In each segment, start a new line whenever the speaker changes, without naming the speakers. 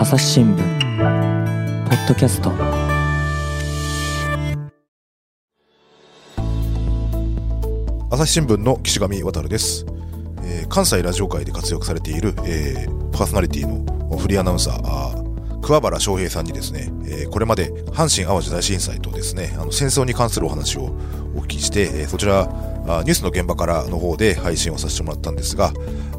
朝日新聞ポッドキャスト。
朝日新聞の岸上渉です、えー関西ラジオ界で活躍されている、えーパーソナリティのフリーアナウンサーあー桑原翔平さんにですね、えーこれまで阪神・淡路大震災とですねあの戦争に関するお話をお聞きして、えーそちらあニュースの現場からの方で配信をさせてもらったんですが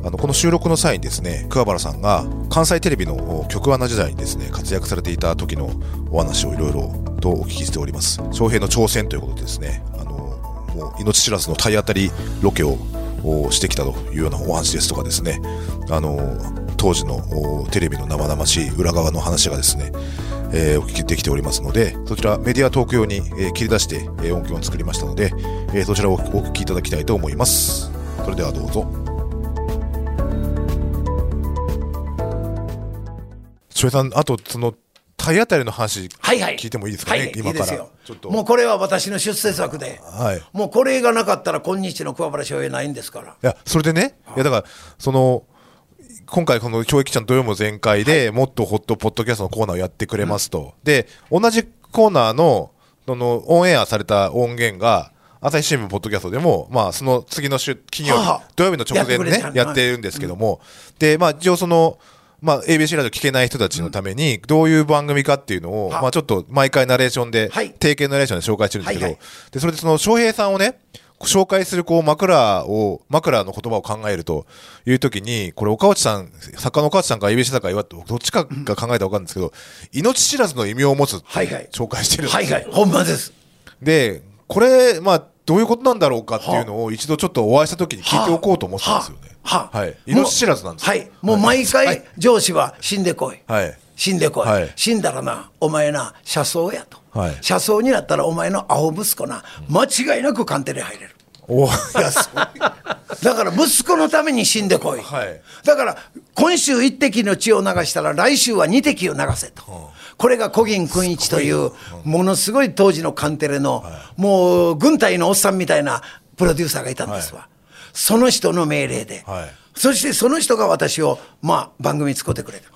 あのこの収録の際にですね桑原さんが関西テレビの局アナ時代にですね活躍されていた時のお話をいろいろとお聞きしております。翔平の挑戦ということでですねあのもう命知らずの体当たりロケをしてきたというようなお話ですとかですねあの当時のおテレビの生々しい裏側の話がですね、えーお聞きできておりますのでそちらメディアトーク用に、えー切り出して、えー音響を作りましたので、えーそちらをお聞きいただきたいと思います。それではどうぞ。翔平さんあとその体当たりの話
はいはい。
聞いてもいいですかね、
はい、
今から。
いいですよ。
ちょっと。
もうこれは私の出世作で、
はい。
もうこれがなかったら今日の桑原翔平ないんですから。
いや、それでね、いや、だから、その、今回この教育ちゃん土曜も全開で、もっとホットポッドキャストのコーナーをやってくれますと。で、同じコーナーの、その、オンエアされた音源が、朝日新聞ポッドキャストでも、まあ、その次の週、金曜日
はあ、
土曜日の直前にね
やって
るんですけども、で、まあ、一応その、まあ、ABC ラジオ聞けない人たちのために、どういう番組かっていうのを、
はあ。
まあ、ちょっと毎回ナレーションで、
はい。
定型ナレーションで紹介してるんですけど、
はいはい。
で、それでその翔平さんをね、紹介するこう枕を、枕の言葉を考えるというときに、これ岡内さん、作家の岡内さんか ABC だか言わどっちかが考えたら分かるんですけど、命知らずの異名を持つ
はいはい
紹介してる。
はいはい、ほんまです。
で、これ、まあ、どういうことなんだろうかっていうのを一度ちょっとお会いしたときに聞いておこうと思ってたんですよね。
はあ、
はい。命知らずなんですよ
はい、もう毎回上司は死んでこい。
はい。
死んでこい、
はい
死んだらな、お前な、車窓やと、
はい
車窓になったらお前の青息子な、間違いなく官邸に入れる。
おいや、そう。
だから息子のために死んでこい、
はい。
だから今週一滴の血を流したら来週は二滴を流せと、これが小銀君一というものすごい当時のカンテレの、もう軍隊のおっさんみたいなプロデューサーがいたんですわ、その人の命令で、
はい。
そしてその人が私を、まあ、番組作ってくれた。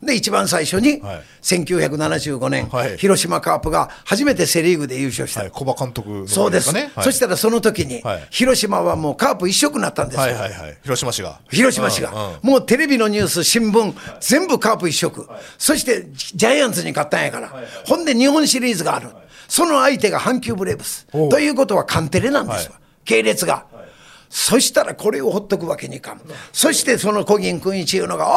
はい。
で一番最初に、
はい。
1975年、
はい。
広島カープが初めてセ・リーグで優勝した、
はい。小葉監督の、
そうです、
ね。はい。
そしたらその時に、
はい。
広島はもうカープ一色になったんですよ、
はいはいはい。広島市が。
広島市が、
うんうん。
もうテレビのニュース、新聞、全部カープ一色、そしてジャイアンツに勝ったんやから、ほんで日本シリーズがある、その相手が阪急ブレーブス。ということはカンテレなんですわ、
は
系列が。そしたらこれをほっとくわけにいかん。そしてその小銀君一いうのが、おい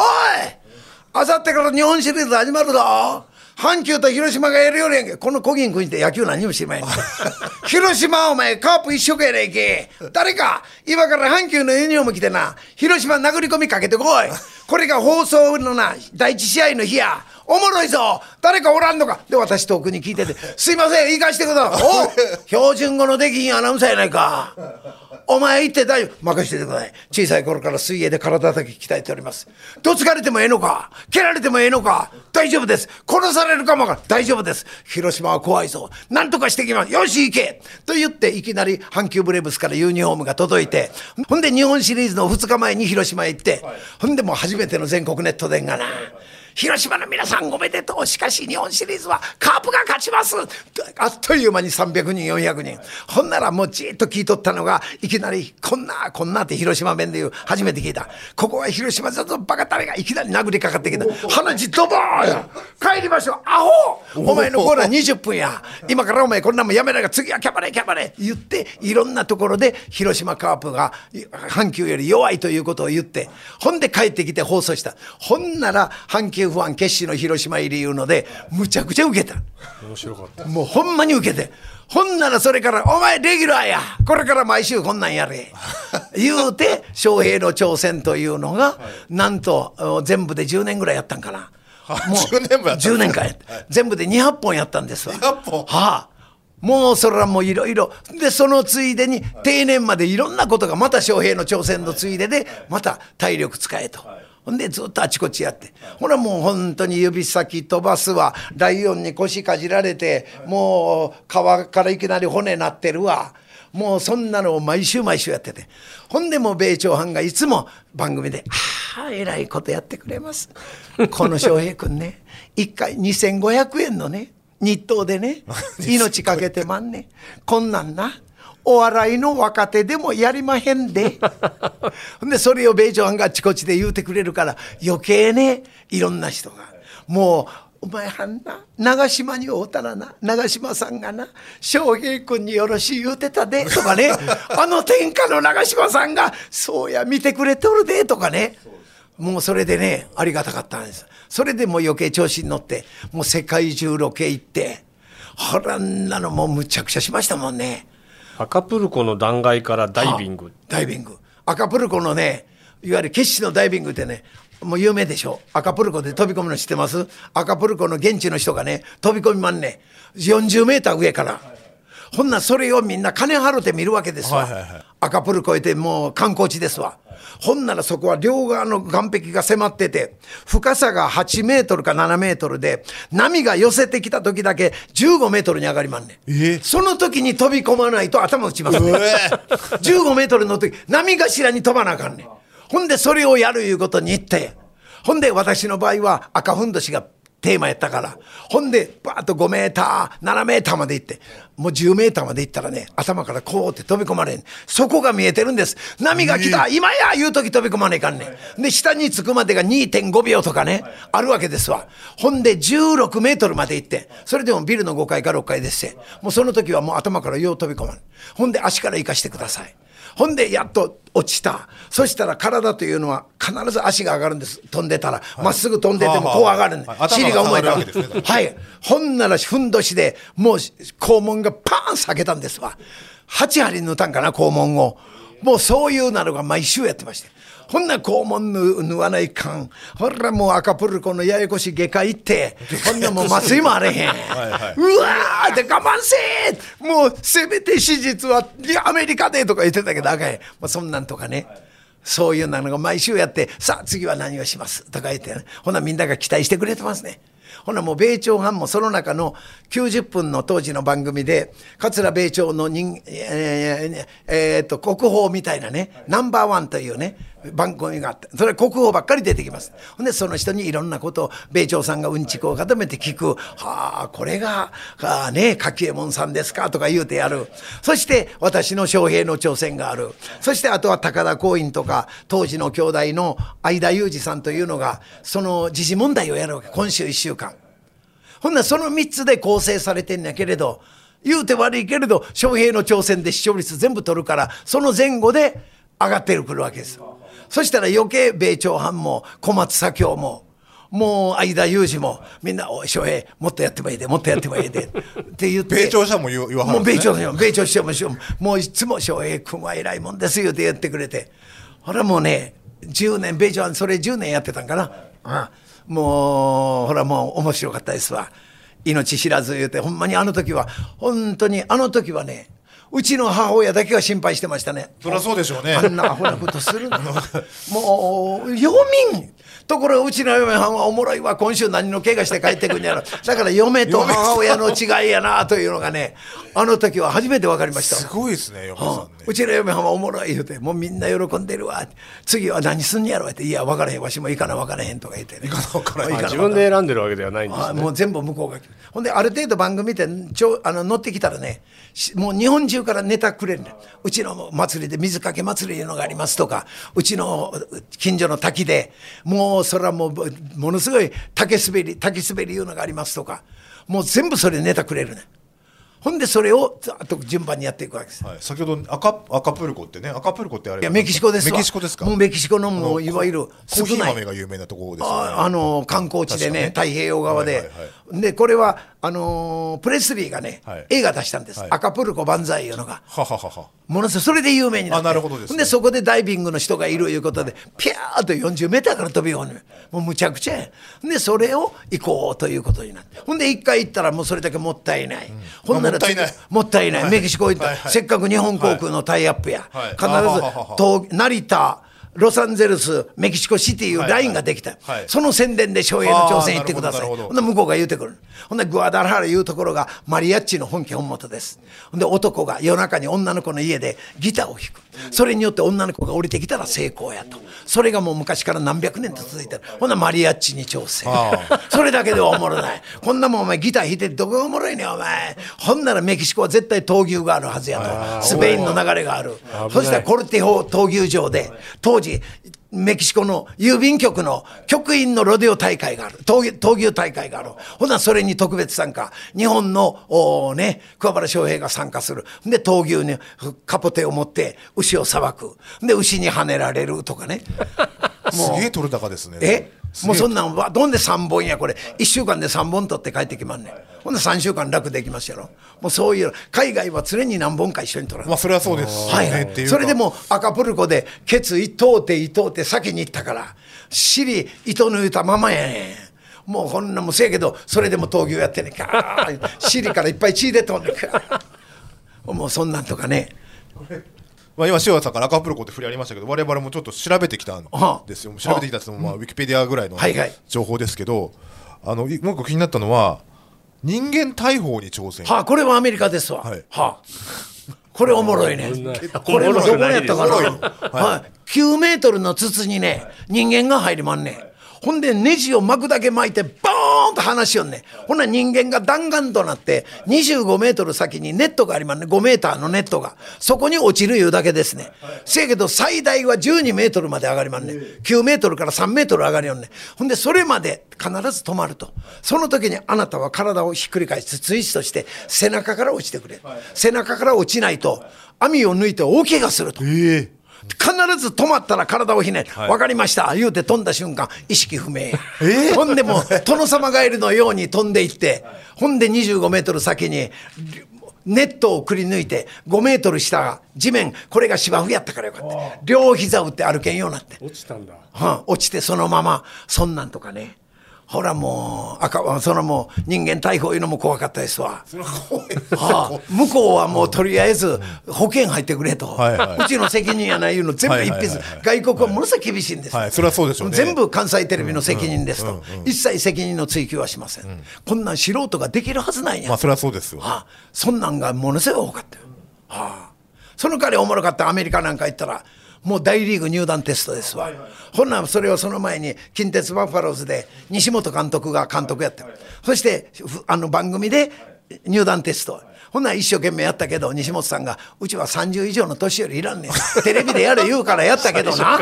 あさってから日本シリーズ始まるぞ阪急と広島がやるよりやんけ。この小銀君って野球何にも知りまへん。広島お前カープ一色やねんけ。誰か今から阪急のユニフォーム着てな、広島殴り込みかけてこい。これが放送のな、第一試合の日や。おもろいぞ誰かおらんのかで、私遠くに聞いてて、すいません、言い返してください。お標準語のできひんアナウンサーやないか。お前行って大丈夫。任せてください。小さい頃から水泳で体だけ鍛えております。どつかれてもええのか蹴られてもええのか大丈夫です。殺されるかもわからん大丈夫です。広島は怖いぞ。なんとかしてきます。よし行けと言っていきなり阪急ブレーブスからユニフォームが届いて、ほんで日本シリーズの2日前に広島へ行って、ほんでもう初めての全国ネット電がな。広島の皆さんおめでとう。しかし日本シリーズはカープが勝ちます。あっという間に300人、400人。ほんならもうじっと聞いとったのが、いきなり、こんな、こんなって広島弁で言う、初めて聞いた。ここは広島だぞ、バカ誰がいきなり殴りかかってきた。鼻血ドボー。帰りましょう。アホお前のコーナー20分や。今からお前こんなもんやめないか次はキャバレーキャバレー言って、いろんなところで広島カープが阪急より弱いということを言って、ほんで帰ってきて放送した。ほんなら阪急ファン決死の広島入り言うので、むちゃくちゃ受けた。
面白かった。
もうほんまに受けて。ほんならそれから、お前レギュラーやこれから毎週こんなんやれ。言うて、翔平の挑戦というのが、なんとお全部で10年ぐらいやったんかな。もう
10年もやった
10年間やった全部で200本やったんですわ。
200本
はあ。もうそれはもういろいろ。で、そのついでに定年までいろんなことがまた翔平の挑戦のついでで、また体力使えと。ほんでずっとあちこちやって。ほらもう本当に指先飛ばすわ。ライオンに腰かじられて、もう皮からいきなり骨なってるわ。もうそんなのを毎週毎週やってて。ほんでもう米朝藩がいつも番組で、あゃえらいことやってくれます。この翔平君ね、1回2500円のね、日当でね、命かけてまんね。こんなんな。お笑いの若手でもやりまへんで。で、それを米朝藩があちこちで言うてくれるから、余計ね、いろんな人が。もう、お前はんな、長島に会うたらな、長島さんがな、翔平君によろしい言うてたで、とかね、あの天下の長島さんが、そうや、見てくれとるで、とかね。もうそれでね、ありがたかったんです。それでもう余計調子に乗って、もう世界中ロケ行って、ほらんなのもうむちゃくちゃしましたもんね。
アカプルコの断崖からダイビング。
ダイビング。アカプルコのね、いわゆる決死のダイビングってね、もう有名でしょ。アカプルコで飛び込むの知ってます？アカプルコの現地の人がね、飛び込みまんね。40メーター上から。ほんならそれをみんな金払って見るわけですわ。
はいはいはい
アカプルコへてもう観光地ですわ。ほんならそこは両側の岸壁が迫ってて、深さが8メートルか7メートルで、波が寄せてきた時だけ15メートルに上がりまんねん。
え
その時に飛び込まないと頭打ちますね。15メートルの時、波頭に飛ばなあかんねん。ほんで、それをやるいうことに言って、ほんで、私の場合は赤ふんどしがテーマやったから、ほんで、バーッと5メーター、7メーターまで行って、もう10メーターまで行ったらね、頭からこうって飛び込まれん。そこが見えてるんです。波が来た、今や言う時飛び込まねえかんねん。で、下に着くまでが2.5秒とかね、あるわけですわ。ほんで、16メートルまで行って、それでもビルの5階か6階ですせ。もうその時はもう頭からよう飛び込まん。ほんで、足から生かしてください。ほんで、やっと落ちた。そしたら体というのは必ず足が上がるんです。飛んでたら。ま、っすぐ飛んでてもこう上がるんで
はいはい
尻が重いから。はい。ほんなら、ふんどしで、もう肛門がパーン裂けたんですわ。8針縫ったんかな、肛門を。もうそういうなのが毎週やってまして。ほんなら肛門縫縫わないかん。ほらもう赤プルコのややこしい外科行って、ほんならもう麻酔もあれへん。
はいう
わーで我慢せーもうせめて手術はアメリカでとか言ってたけどあかんまあ、そんなんとかね。そういうのが毎週やって、さあ次は何をしますとか言ってね。ほなみんなが期待してくれてますね。ほなもう米朝藩もその中の90分の当時の番組で、桂米朝の人、えーえーと、国宝みたいなね、ナンバーワンというね、番組があって、それは国宝ばっかり出てきます。ほんで、その人にいろんなことを、米朝さんがうんちくを固めて聞く、はあ、これが、あね、柿右衛門さんですかとか言うてやる。そして、私の将兵の挑戦がある。そして、あとは高田光院とか、当時の兄弟の相田裕二さんというのが、その時事問題をやるわけ。今週1週間。ほんならその3つで構成されてんやけれど、言うて悪いけれど、翔平の挑戦で視聴率全部取るから、その前後で上がってくるわけです。そしたら余計米朝藩も小松左京も、もう相田裕二も、みんな、おい、翔平、もっとやってもいいで、もっとやってもいいで、って言って。
米朝社も言わは
もう
るんですね
米朝も、米朝してももういつも翔平君は偉いもんですよって言ってくれて。ほらもうね、10年、米朝はそれ10年やってたんかな。あもう、ほらもう面白かったですわ。命知らず言うて、ほんまにあの時は、本当にあの時はね、うちの母親だけは心配してましたね。
そりゃそうでしょうね
あんなアホなことするの。もう、読民ところがうちの嫁はんはおもろいわ、今週何の怪我して帰ってくんやろ。だから嫁と母親の違いやなというのがね、あの時は初めて分かりました。
すごいですね嫁さんね
うちの嫁はんはおもろい言うて、もうみんな喜んでるわ。次は何すんやろって、いや、分からへん、わしも行かな分からへんとか言ってね。
行かな分からへん
行かな
自分で選んでるわけではないんですね。
あもう全部向こうがほんである程度番組ってちょあの乗ってきたらねしもう日本中からネタくれるうちの祭りで水かけ祭りいうのがありますとかうちの近所の滝でもうそれはもうものすごい竹滑り竹滑りいうのがありますとかもう全部それネタくれるね。んほんでそれをざっと順番にやっていくわけです。
はい、先ほど赤赤プルコってね赤プルコってあれ
いやメキシコですわ。
メキシコですか？
もうメキシコのもう
あ
いわゆる
コーヒー
少ない
豆が有名なところですよね。
ああの観光地でね
確か
太平洋側で、
はいはい。
でこれはあのープレスリーがね、
はい。
映画出したんです、
はい。
赤プルコ万歳いうのが
はははは。
ものすごいそれで有名になって。
るほどですね。
ほんでそこでダイビングの人がいるいうことでピャーっと40メーターから飛び込むもうむちゃくちゃや。でそれを行こうということになって。ほんで一回行ったらもうそれだけもったいない、ほんなら
あもったいない。
もったいない、
はい。
メキシコ行った。ら、
はいはい。
せっかく日本航空のタイアップや、
はい。
必ず東成田ロサンゼルス、メキシコシティいうラインができた、
はいはい
その宣伝で翔平の挑戦行ってください。
ほ
んで向こうが言うてくる。ほんでグアダラハラいうところがマリアッチの本家本元です。ほんで男が夜中に女の子の家でギターを弾く。それによって女の子が降りてきたら成功やと。それがもう昔から何百年と続いてる。ほんなマリアッチに挑戦。それだけではおもろない。こんなもんお前ギター弾いてどこがおもろいねんお前。ほんならメキシコは絶対闘牛があるはずやと。スペインの流れがある。そしたらコルティホ闘牛場で当時メキシコの郵便局の局員のロデオ大会がある。闘牛大会がある。ほな、それに特別参加。日本の、おね、桑原翔平が参加する。で、闘牛にカポテを持って牛をさばく。で、牛に跳ねられるとかね。
すげえ取れ高ですね。
え？もうそんなんはどんで3本やこれ。1週間で3本取って帰ってきまんねん。ほんで3週間楽できますやろ。もうそういう海外は常に何本か一緒に取ら
まあそれはそうです。
はいはい。それでも赤プルコでケツ伊藤って伊藤って先に行ったから尻糸抜いたままやねん。もうこんなもんせやけどそれでも闘牛やってんねん。か尻からいっぱい血出とんねん。かもうそんなんとかね
まあ今塩田さんから赤プロコって振りありましたけど我々もちょっと調べてきたん
はあ
ですよ。調べてきたってまあウィキペディアぐらいの情報ですけど、あのいもう一個気になったのは人間大砲に挑戦。
はあこれはアメリカですわ。
はい
はあこれおもろいね。これもどこやったかな。はい。9メートルの筒にね、人間が入りまんねん。ほんでネジを巻くだけ巻いてボーンと離しよんね。ほんな人間が弾丸となって25メートル先にネットがありまんね。5メーターのネットが。そこに落ちるいうだけですね。せやけど最大は12メートルまで上がりまんね。9メートルから3メートル上がりよんね。ほんでそれまで必ず止まると。その時にあなたは体をひっくり返しツイストして背中から落ちてくれ。背中から落ちないと網を抜いて大怪我すると。
ええ
必ず止まったら体をひねる、分かりました。言うて飛んだ瞬間意識不明、ほんでもう殿様ガエルのように飛んでいってほんで25メートル先にネットをくり抜いて5メートル下地面これが芝生やったからよかった。両膝打って歩けんようになって、
落ちたんだ。
はあ落ちてそのままそんなんとかねほらもう赤そのもう人間逮捕いうのも怖かったですわ。
は
あ、向こうはもうとりあえず保険入ってくれと、
はいはい。う
ちの責任やないいうの全部一筆、外国はものすごい厳しいんです、
はいそれはそうでしょうね。
全部関西テレビの責任ですと、一切責任の追及はしません、こんなん素人ができるはずないん。や、
まあそれはそうですよ。
はあ、そんなんがものすごい多かったよ、はあ、その代わりおもろかった。アメリカなんか行ったらもう大リーグ入団テストですわ、ほんならそれをその前に近鉄バファローズで西本監督が監督やったそしてふあの番組で入団テスト。ほんなら一生懸命やったけど西本さんが「うちは30以上の年寄りいらんねん。テレビでやれ言うからやったけどな。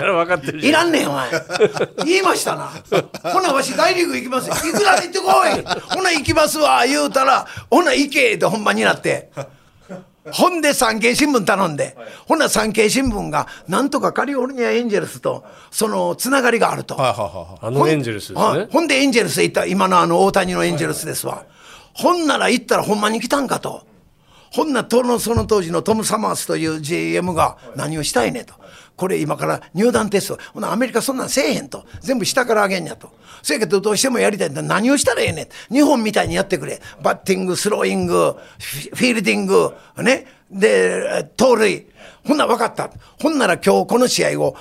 いらんねんお前。言いましたな。ほなわし大リーグ行きますよ。行くなら行ってこい。ほな行きますわ言うたらほな行けってほんまになってほんで産経新聞頼んで、ほな産経新聞がなんとかカリフォルニアエンジェルスとそのつながりがあると。
はいはいはい
あのエンジェルスですね。
はい。ほんでエンジェルス行った今のあの大谷のエンジェルスですわ。ほんなら行ったらほんまに来たんかとほんなとのその当時のトム・サマースという GM が何をしたいねと。これ今から入団テスト。ほなアメリカそんなんせえへんと。全部下からあげんやと。せやけどどうしてもやりたいんだ。何をしたらええねん。日本みたいにやってくれ。バッティングスローイングフィールディングね。で盗塁。ほんな分かった。ほんなら今日この試合を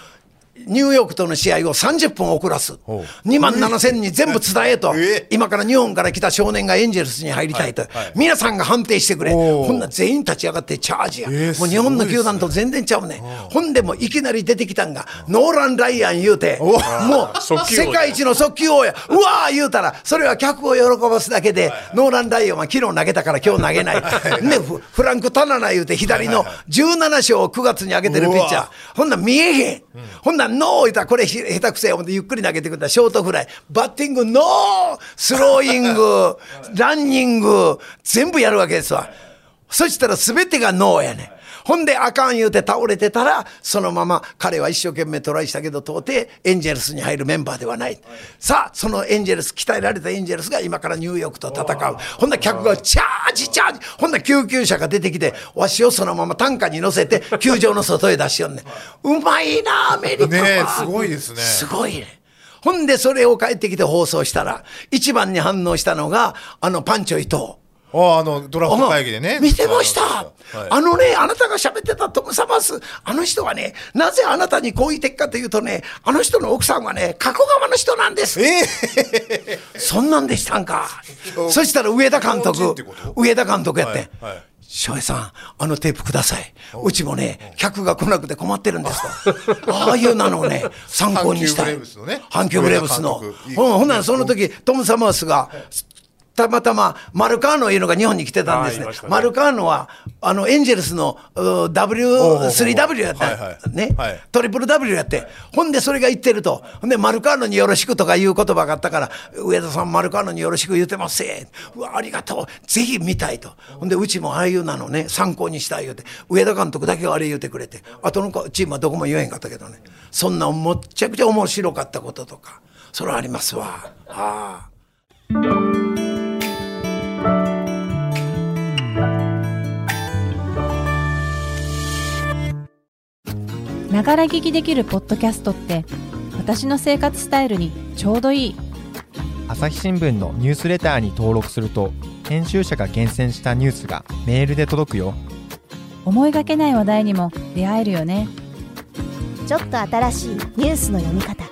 ニューヨークとの試合を30分遅らす。
ほ
2万7千に全部伝えと
え。
今から日本から来た少年がエンジェルスに入りたいと。皆さんが判定してくれ。ほんなら全員立ち上がってチャージや。
えー
もう日本の球団と全然ちゃうねん。ほんでもういきなり出てきたんが、ノーラン・ライアン言うて、もう世界一の速球王や。うわー言うたら、それは客を喜ばすだけで、ノーラン・ライアンは昨日投げたから今日投げない。ね、フフランク・タナナ言うて左の17勝を9月に上げてるピッチャー。ほんなら見えへん。ほんならノー言うたらこれひ下手くせえ思ってゆっくり投げてくれたらショートフライ。バッティングノースローイング、ランニング、全部やるわけですわ。そしたら全てがノーやねん。ほんであかん言うて倒れてたら、そのまま彼は一生懸命トライしたけど、到底エンジェルスに入るメンバーではない。さあ、そのエンジェルス、鍛えられたエンジェルスが今からニューヨークと戦う。ほんなら客がチャージチャージほんなら救急車が出てきて、わしをそのまま担架に乗せて、球場の外へ出しよんねん。うまいな、アメリカは。
ねえすごいですね
すごいね。ほんでそれを帰ってきて放送したら、一番に反応したのが、あのパンチョ伊藤。
ああのドラフト会議でね。
見てました、
はい。
あのね、あなたが喋ってたトム・サマース、あの人はね、なぜあなたにこう言ってっかというとね、あの人の奥さんはね、加古川の人なんです。
え
そんなんでしたんか。そしたら上田監督上田監督やって、
はいはい。
翔平さん、あのテープください。う。ちもね、客が来なくて困ってるんですと。ああいうなのをね、参考にしたい。
阪急ブレーブスの
ほんならその時、トム・サマースが、たまたまマルカーノいうのが日本に来てたんですね。
ね
マルカーノは、あの、エンジェルスのう W3W やった、
はいはい。
ね、
はい。
トリプル W やって、ほんでそれが言ってると、ほんで、マルカーノによろしくとかいう言葉があったから、上田さん、マルカーノによろしく言ってますせ。うわ、ありがとう、ぜひ見たいと、ほんで、うちもああいうなのね、参考にしたい言うて、上田監督だけがあれ言うてくれて、あとのチームはどこも言えへんかったけどね、そんなむっちゃくちゃ面白かったこととか、それはありますわ。ああ
ながら聞きできるポッドキャストって私の生活スタイルにちょうどいい。
朝日新聞のニュースレターに登録すると編集者が厳選したニュースがメールで届くよ。
思いがけない話題にも出会えるよね。
ちょっと新しいニュースの読み方。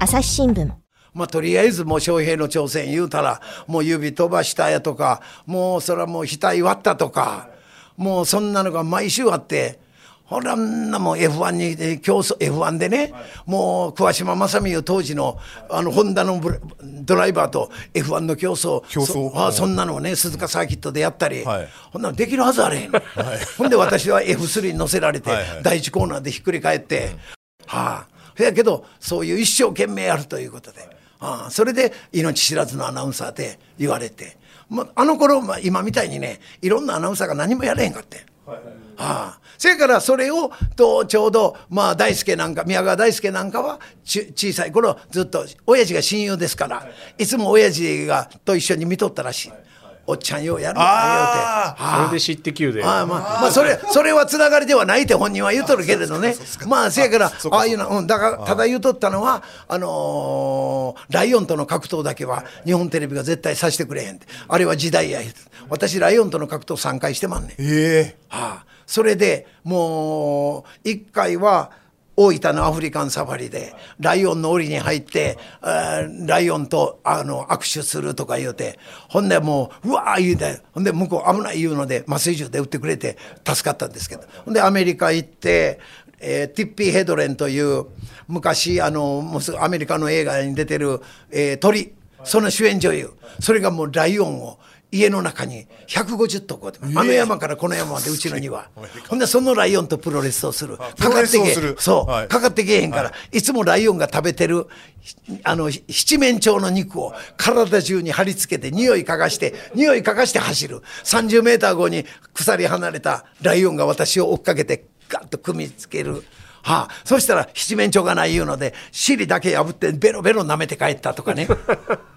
朝日新聞。
まあ、とりあえずもう翔平の挑戦言うたら、もう指飛ばしたやとか、もうそれはもう額割ったとか、もうそんなのが毎週あって、ほらんなもう F1 にえ競争 F1 でね、もう桑島正美いう当時のあのホンダのブレドライバーと F1 の競争。
競争。はい
そあそんなのをね鈴鹿サーキットでやったり、
はい。
ほんなのできるはずあれへん、ほんで私は F3 に乗せられて、
はいはい。
第一コーナーでひっくり返って、はあ、やけどそういう一生懸命やるということで、はあ、それで命知らずのアナウンサーで言われて、まあ、あの頃、まあ、今みたいにねいろんなアナウンサーが何もやれへんかって。はあ、それからそれをとちょうど、まあ、大輔なんか宮川大輔なんかはち小さい頃ずっと親父が親友ですからいつも親父がと一緒に見とったらしい。おっちゃんようやるわ
あ
言うて。
それで知ってきゅうで。
ああまあ、まあ、それ、それはつながりではないって本人は言うとるけれどね。まあ、せやから、ああいうの、うん、だから、ただ言うとったのは、あのーライオンとの格闘だけは、日本テレビが絶対させてくれへんって。あれは時代や。私、ライオンとの格闘3回してまんねん。
ええ
はあ、それでもう一回は大分のアフリカンサファリでライオンの檻に入ってライオンとあの握手するとか言うてほんでもううわー言うてほんで向こう危ない言うので麻酔銃で撃ってくれて助かったんですけどほんでアメリカ行って。えーティッピー・ヘドレンという昔あのもうすぐアメリカの映画に出てる、えー鳥その主演女優それがもうライオンを家の中に150頭こうやってあの山からこの山までうちの庭。ほんでそのライオンとプロレスをする。
プロレスをする。
そう、
はい。
かかってけえへんから、い、つもライオンが食べてるひあのひ七面鳥の肉を体中に貼り付けて匂い嗅がして匂い嗅がして走る。30メーター後に鎖離れたライオンが私を追っかけてガッと組みつける。はあ、そしたら七面鳥がない言うので尻だけ破ってベロベロ舐めて帰ったとかね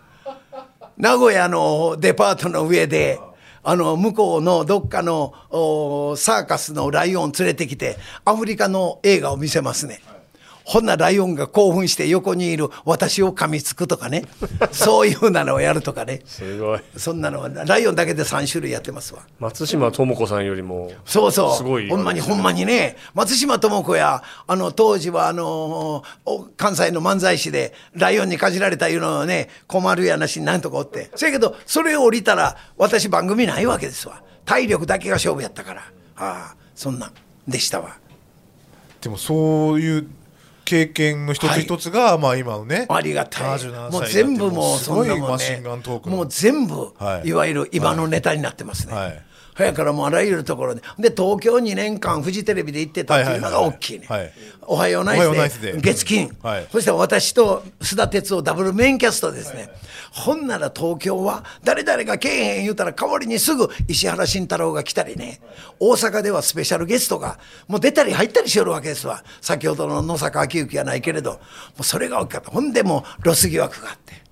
名古屋のデパートの上であの向こうのどっかのサーカスのライオン連れてきてアフリカの映画を見せますね。ほんなライオンが興奮して横にいる私を噛みつくとかね そういうなのをやるとかね
すごい。
そんなのはライオンだけで3種類やってますわ。
松島智子さんよりも。
そうそう。
すごい
ほんまにほんまにね、松島智子や、あの、当時はあのお関西の漫才師で、ライオンにかじられたいうのをね、困るやなしになんとかおって。そやけど、それを降りたら、私番組ないわけですわ。体力だけが勝負やったから。ああ、そんなんでしたわ。
でもそういう経験の一つ一つが、まあ今のね
ありがたい。
77
もう
歳
全部もう
すごい
そんなもんね。もう全部、
はい。
いわゆる今のネタになってますね。
はい
そやからもうあらゆるところで。で、東京2年間フジテレビで行ってたっていうのが大きいね。
はい。はいはい
おはようナイスで。月金、
はい。
そして私と須田哲夫ダブルメインキャストですね、ほんなら東京は誰々がけえへん言うたら代わりにすぐ石原慎太郎が来たりね。大阪ではスペシャルゲストがもう出たり入ったりしよるわけですわ。先ほどの野坂昭之やないけれど。もうそれが大きかった。ほんでもうロス疑惑があって。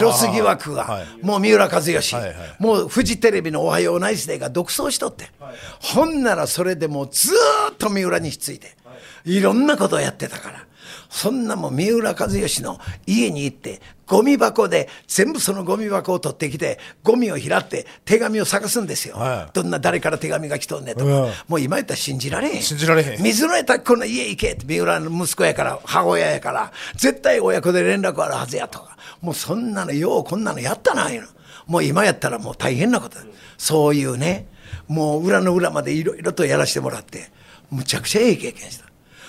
ロス疑惑が、
はい。
もう三浦和義、
はいはい。
もうフジテレビの「おはようナイスデー」が独走しとって、ほんならそれでもうずーっと三浦にひっついて、いろんなことをやってたからそんなもん三浦和義の家に行ってゴミ箱で全部そのゴミ箱を取ってきてゴミを拾って手紙を探すんですよ、
はい。
どんな誰から手紙が来とんねんとか、
うん。
もう今言ったら信じられへん。
信じられへん。
水の江瀧子の家行けって三浦の息子やから母親やから絶対親子で連絡あるはずやとか。もうそんなのようこんなのやったないうの。もう今やったらもう大変なこと。だそういうねもう裏の裏までいろいろとやらせてもらってむちゃくちゃええ経験した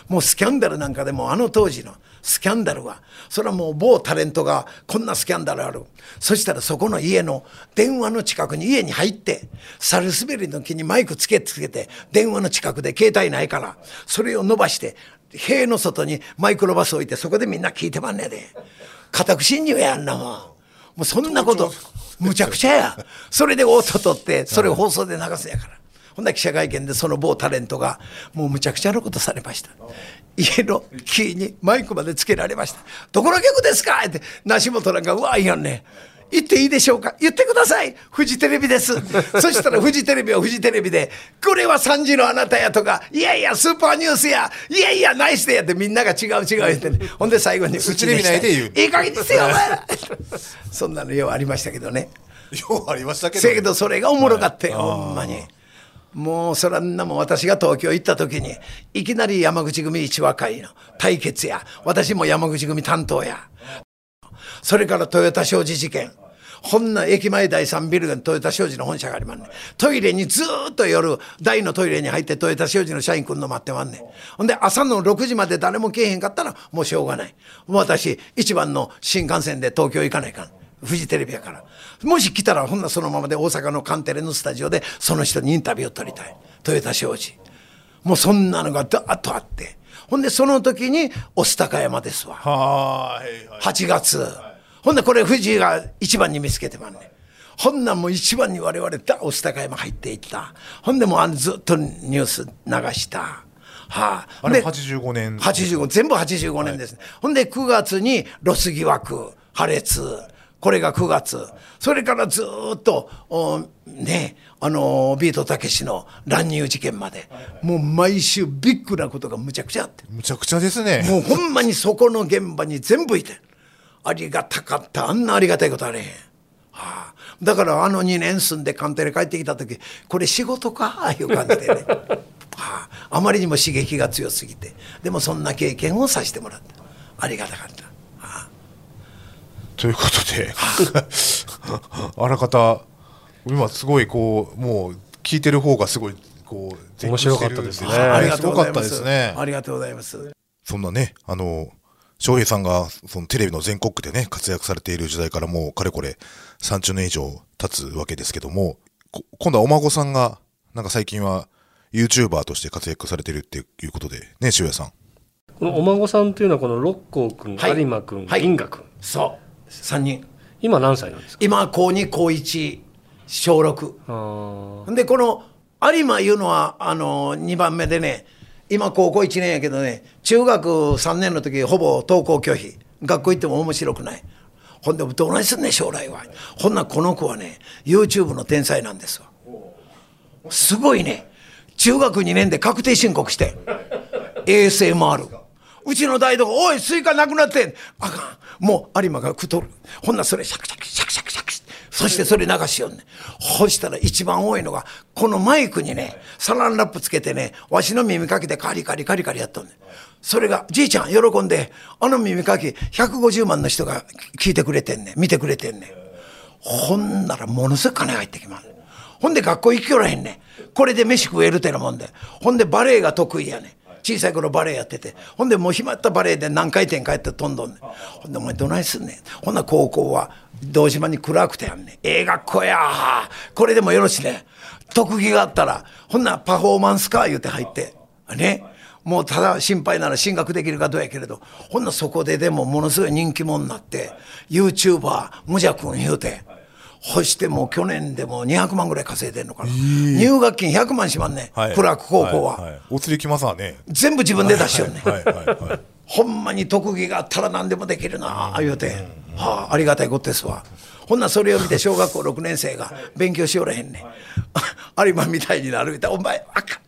もうスキャンダルなんかでもあの当時のスキャンダルはそれはもう某タレントがこんなスキャンダルある。そしたらそこの家の電話の近くに家に入って猿滑りの木にマイクつけつけて電話の近くで携帯ないからそれを伸ばして塀の外にマイクロバス置いてそこでみんな聞いてまんねんで。家宅侵入やんなもん。もうそんなことむちゃくちゃや。それで音取ってそれを放送で流すんやからほんなら記者会見でその某タレントがもうむちゃくちゃなことされました。家のキーにマイクまでつけられました「どこの曲ですか?」って梨本なんか「うわいやんね。言っていいでしょうか。言ってください。フジテレビです。そしたらフジテレビはフジテレビで「これは3時のあなたや」とか「いやいやスーパーニュースや」「いやいやナイスでや」ってみんなが違う違う言って。ねほんで最後に「
フジテレビ内で言う。
いい加減にせよお前ら」そんなのようありましたけどね。
ようありましたけど
せやけどそれがおもろかったよ、ほんまに。もうそらんなも私が東京行った時にいきなり山口組一和会の対決や。私も山口組担当や。それから豊田商事事件。ほんな駅前第3ビルに豊田商事の本社がありまんねトイレにずっと夜大のトイレに入って豊田商事の社員来んの待ってまんねん。ほんで朝の6時まで誰も来えへんかったらもうしょうがない。もう私一番の新幹線で東京行かないかん。フジテレビやから。もし来たらほんなそのままで大阪のカンテレのスタジオでその人にインタビューを取りたい。豊田商事。もうそんなのがダーッとあって。ほんでその時に御巣鷹山ですわ。
はーいはい。
8月。ほんでこれ藤井が一番に見つけてまんねん。ほんなんもう一番に我々だ御巣鷹山入っていった。ほんでもうあのずっとニュース流した。はあ、で
あれも85年。
85全部85年ですね、ほんで9月にロス疑惑破裂これが9月。それからずーっとおねあのビートたけしの乱入事件まで、もう毎週ビッグなことがむちゃくちゃあって。
むちゃくちゃですね。
もうほんまにそこの現場に全部いて。ありがたかった。あんなありがたいことあれへん、はあ、だからあの2年住んで官邸で帰ってきた時これ仕事か？いう感じでね、はあ、あまりにも刺激が強すぎて。でもそんな経験をさせてもらった。ありがたかった、はあ、
ということであらかた今すごいこうもう聞いてる方がすごいこう
面白かったですね。
ありがとうございます。ありがとうございます。
そんなねあの翔平さんがそのテレビの全国区でね活躍されている時代からもうかれこれ30年以上経つわけですけどもこ今度はお孫さんがなんか最近は YouTuber として活躍されてるっていうことでね塩谷さん。
このお孫さんというのはこの六甲君、
はい。
有馬君、
はい。
銀河君
そう3人。
今何歳なんですか？
今高2高1小6
あー。
でこの有馬いうのはあの2番目でね今高校1年やけどね中学3年の時ほぼ登校拒否。学校行っても面白くない。ほんでどうないすんねん将来は。ほんならこの子はね YouTube の天才なんですわ。すごいね。中学2年で確定申告して。ASMR うちの台所おいスイカなくなってん。あかんもう有馬が太る。ほんなそれシャクシャクシャクシャクシャク。そしてそれ流しよんねほしたら一番多いのがこのマイクにねサランラップつけてねわしの耳かきでカリカリカリカリやっとんねそれがじいちゃん喜んであの耳かき150万の人が聞いてくれてんね見てくれてんねほんならものすごい金入ってきまんねほんで学校行きよらへんねこれで飯食えるってなもんで。ほんでバレエが得意やね小さい頃バレエやってて。ほんでもう暇ったバレエで何回転帰って飛んどんねほんでお前どないすんねん。ほんな高校は堂島に暗くてやんねん。ええ学校やこれでもよろしね。特技があったらほんなパフォーマンスか言うて入ってね。もうただ心配なら進学できるかどうやけれど。ほんなそこででもものすごい人気者になって YouTuber 無邪君言うてほしてもう去年でも200万ぐらい稼いでんのかな、入学金100万しまんねん、クラーク高校は、
い。い。お釣りきますわね。
全部自分で出しよんね。ん、
はい。はい。はい。
ほんまに特技があったら何でもできるなあ言うて、はあ、ありがたいことですわ。ほんならそれを見て小学校6年生が勉強しよらへんねん。有馬みたいになるみたいお前あかん。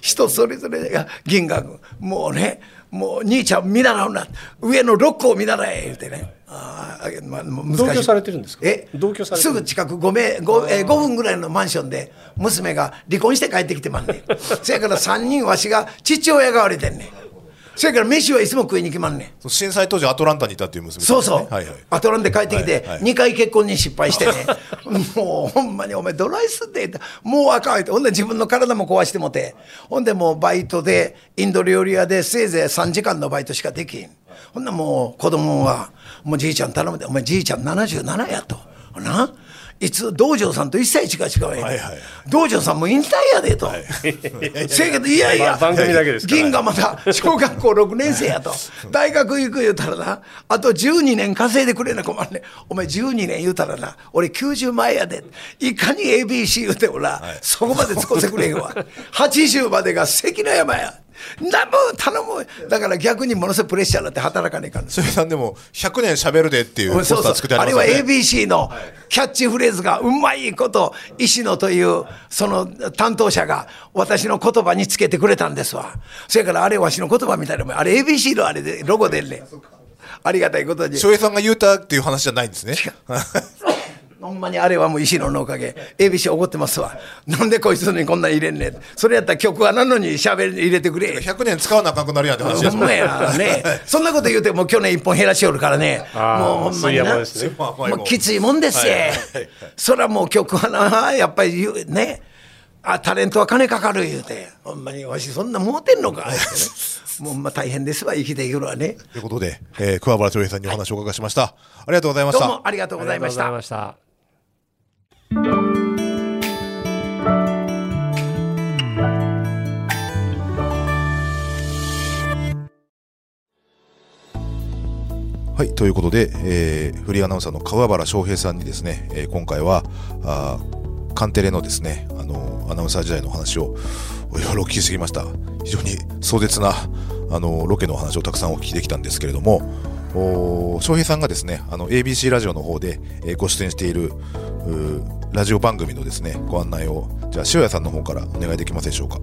人それぞれが銀河君もうねもう兄ちゃん見習うな。上のロックを見習え言うてねああ難しい。
同居されてるんですか？
え？
同居されてる。
すぐ近く 5, 名 5, えー5分ぐらいのマンションで娘が離婚して帰ってきてまんねん。そやから3人わしが父親代わりでんねん。そやから飯はいつも食いに来まんねん。
震災当時アトランタにいたっていう娘さん
そうそう、
はいはい。
アトランで帰ってきて、
はいはい
2回結婚に失敗してね、もうほんまにお前、ドライスって言った。もうあかんって、ほんで自分の体も壊してもて、ほんでもうバイトで、インド料理屋でせいぜい3時間のバイトしかできん。ほんでもう子供は、もうじいちゃん頼むで、お前じいちゃん77やと。ないつ道場さんと一切違う違う
はいはい。
道場さんも引退やでと、せやけどいやいや、
まあ番組だけですから。
銀がまだ小学校6年生やと。大学行く言うたらなあと12年稼いでくれな困るねん。お前12年言うたらな俺90前やで。いかに ABC 言うてもな、そこまで使ってくれへんわ。80までが関の山やなもう頼む。だから逆にものすごいプレッシャーになって働かねえかん
それさんでも100年喋るでっていうポスター作ってあ
あれは
りますよね。
ABC のキャッチフレーズがうまいこと石野というその担当者が私の言葉につけてくれたんですわ。そやからあれわしの言葉みたいなもん。あれ ABC のあれでロゴでんねん。ありがたいことに。
翔平さんが言うたっていう話じゃないんですね。
ほんまにあれはもう石野のおかげ。ABC 怒ってますわ。なんでこいつにこんなん入れんねん。それやったら曲はなのに喋り入れてくれ。
100年使わなあかんくなるやんって話ですもん
ほんまやね。そんなこと言うてもう去年一本減らしおるからね。もうほんまにな。
ね。
もうきついもんですよ、
はい
そらもう曲はなやっぱり言うね。あタレントは金かかる言うて。ほんまにわしそんなもうてんのか もうほんま大変ですわ生きていくのはね。
ということで、えー、桑原翔平さんにお話をお伺いしました。ありがとうございました。
どうもありがとうございました
はい、ということで、えーフリーアナウンサーの川原翔平さんにですね、えー今回は、あカンテレのですね、あのアナウンサー時代の話をいろいろ聞きしてきました。非常に壮絶な、あのロケのお話をたくさんお聞きできたんですけれども、翔平さんがですね、あの ABC ラジオの方で、えーご出演しているラジオ番組のですね、ご案内を、じゃあ塩谷さんの方からお願いできますでしょうか？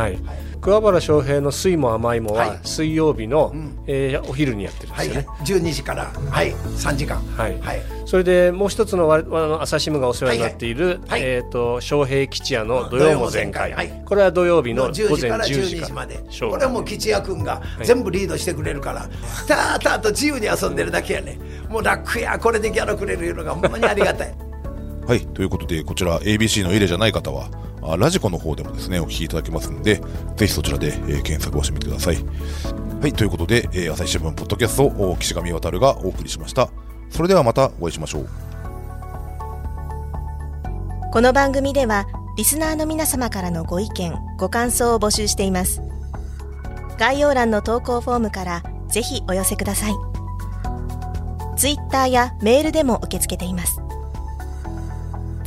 はい。桑原翔平の水も甘いも
は
はい。水曜日の、えーお昼にやってるんで
はい
すよね。
12時から。はい。3時間。
はい。
はい。
それでもう一つのわ朝日新聞がお世話になっている、
はいはい。はい。
えっ、と翔平吉也の土曜も全開、
はい。
これは土曜日の午
10
前
時から。
10
12
時
まで。これはもう吉也君が全部リードしてくれるから、たーたーと自由に遊んでるだけやね。もう楽やこれでギャラくれるいうのがほんまにありがたい
はい、ということで、こちら ABC の入れじゃない方は、あラジコの方でもですね、お聞きいただけますので、ぜひそちらで、えー検索をしてみてください。はい、ということで、えー朝日新聞ポッドキャストを岸上渉がお送りしました。それではまたお会いしましょう。
この番組ではリスナーの皆様からのご意見ご感想を募集しています概要欄の投稿フォームからぜひお寄せくださいツイッターやメールでも受け付けています